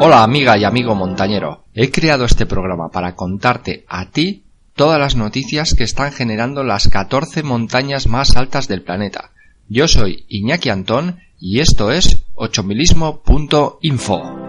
Hola amiga y amigo montañero. He creado este programa para contarte a ti todas las noticias que están generando las 14 montañas más altas del planeta. Yo soy Iñaki Antón y esto es ochomilismo.info.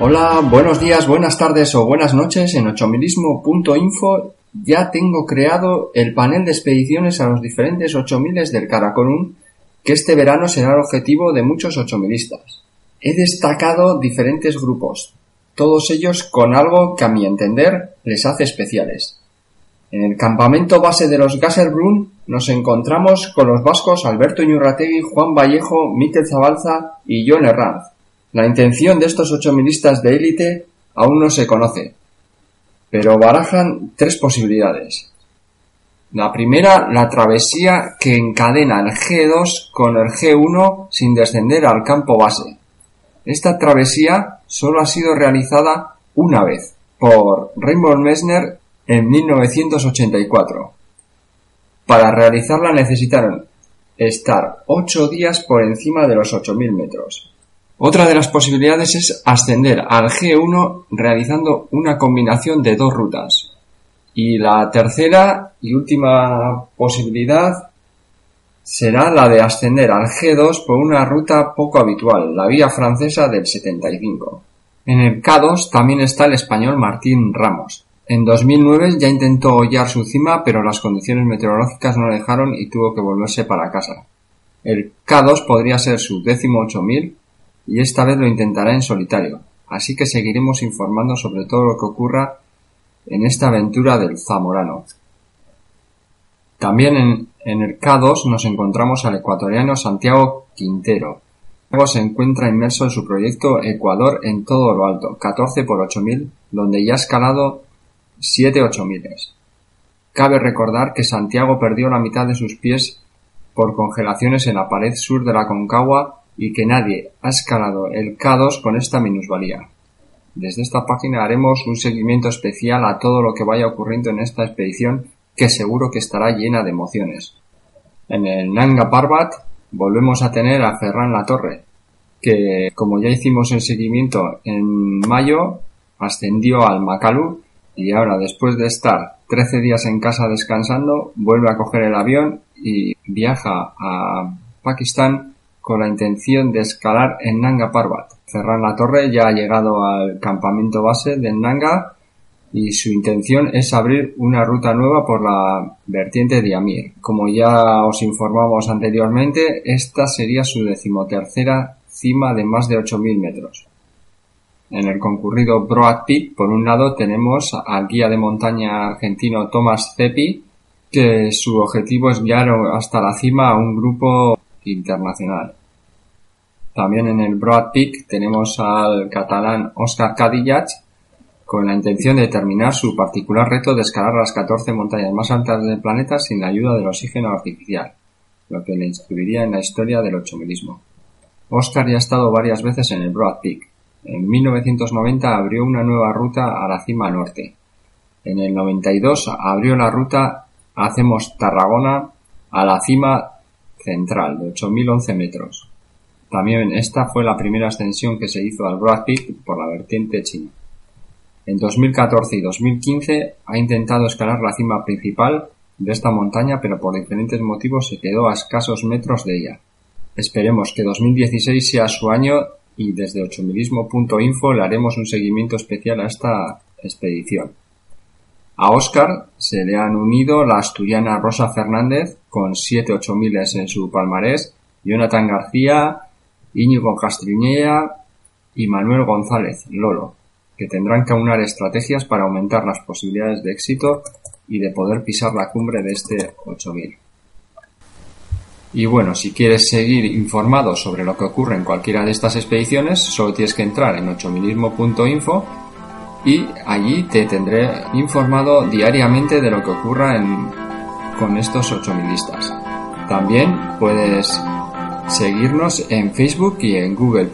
Hola, buenos días, buenas tardes o buenas noches. En ochomilismo.info ya tengo creado el panel de expediciones a los diferentes ochomiles del Karakorum, que este verano será el objetivo de muchos ochomilistas. He destacado diferentes grupos, todos ellos con algo que a mi entender les hace especiales. En el campamento base de los Gasserbrunn nos encontramos con los vascos Alberto Iñurrategui, Juan Vallejo, Miquel Zabalza y John Herranz la intención de estos ocho milistas de élite aún no se conoce, pero barajan tres posibilidades. La primera, la travesía que encadena el G2 con el G1 sin descender al campo base. Esta travesía solo ha sido realizada una vez por Raymond Messner en 1984. Para realizarla necesitaron estar ocho días por encima de los 8.000 metros. Otra de las posibilidades es ascender al G1 realizando una combinación de dos rutas. Y la tercera y última posibilidad será la de ascender al G2 por una ruta poco habitual, la vía francesa del 75. En el K2 también está el español Martín Ramos. En 2009 ya intentó hollar su cima, pero las condiciones meteorológicas no le dejaron y tuvo que volverse para casa. El K2 podría ser su décimo 8000 y esta vez lo intentará en solitario, así que seguiremos informando sobre todo lo que ocurra en esta aventura del Zamorano. También en, el K2 nos encontramos al ecuatoriano Santiago Quintero. Luego se encuentra inmerso en su proyecto Ecuador en todo lo alto, 14 por 8000, donde ya ha escalado 7 8000. Cabe recordar que Santiago perdió la mitad de sus pies por congelaciones en la pared sur de la Concagua y que nadie ha escalado el K2 con esta minusvalía. Desde esta página haremos un seguimiento especial a todo lo que vaya ocurriendo en esta expedición que seguro que estará llena de emociones. En el Nanga Parbat volvemos a tener a Ferran La Torre, que como ya hicimos el seguimiento en mayo, ascendió al Makalu y ahora después de estar 13 días en casa descansando, vuelve a coger el avión y viaja a Pakistán con la intención de escalar en Nanga Parbat. La Torre ya ha llegado al campamento base de Nanga y su intención es abrir una ruta nueva por la vertiente de Amir. Como ya os informamos anteriormente, esta sería su decimotercera cima de más de 8.000 metros. En el concurrido Broad Peak, por un lado, tenemos al guía de montaña argentino Thomas Ceppi, que su objetivo es guiar hasta la cima a un grupo internacional. También en el Broad Peak tenemos al catalán Oscar Cadillach con la intención de terminar su particular reto de escalar las 14 montañas más altas del planeta sin la ayuda del oxígeno artificial, lo que le inscribiría en la historia del ochomilismo. Oscar ya ha estado varias veces en el Broad Peak. En 1990 abrió una nueva ruta a la cima norte. En el 92 abrió la ruta Hacemos Tarragona a la cima central de 8.011 metros. También esta fue la primera ascensión que se hizo al Broad Peak por la vertiente china. En 2014 y 2015 ha intentado escalar la cima principal de esta montaña, pero por diferentes motivos se quedó a escasos metros de ella. Esperemos que 2016 sea su año y desde ochomilismo.info le haremos un seguimiento especial a esta expedición. A Oscar se le han unido la asturiana Rosa Fernández con 7 miles en su palmarés, Jonathan García, Íñigo Castriñea y Manuel González Lolo, que tendrán que aunar estrategias para aumentar las posibilidades de éxito y de poder pisar la cumbre de este 8000. Y bueno, si quieres seguir informado sobre lo que ocurre en cualquiera de estas expediciones, solo tienes que entrar en 8000ismo.info y allí te tendré informado diariamente de lo que ocurra con estos 8000istas. También puedes seguirnos en Facebook y en Google.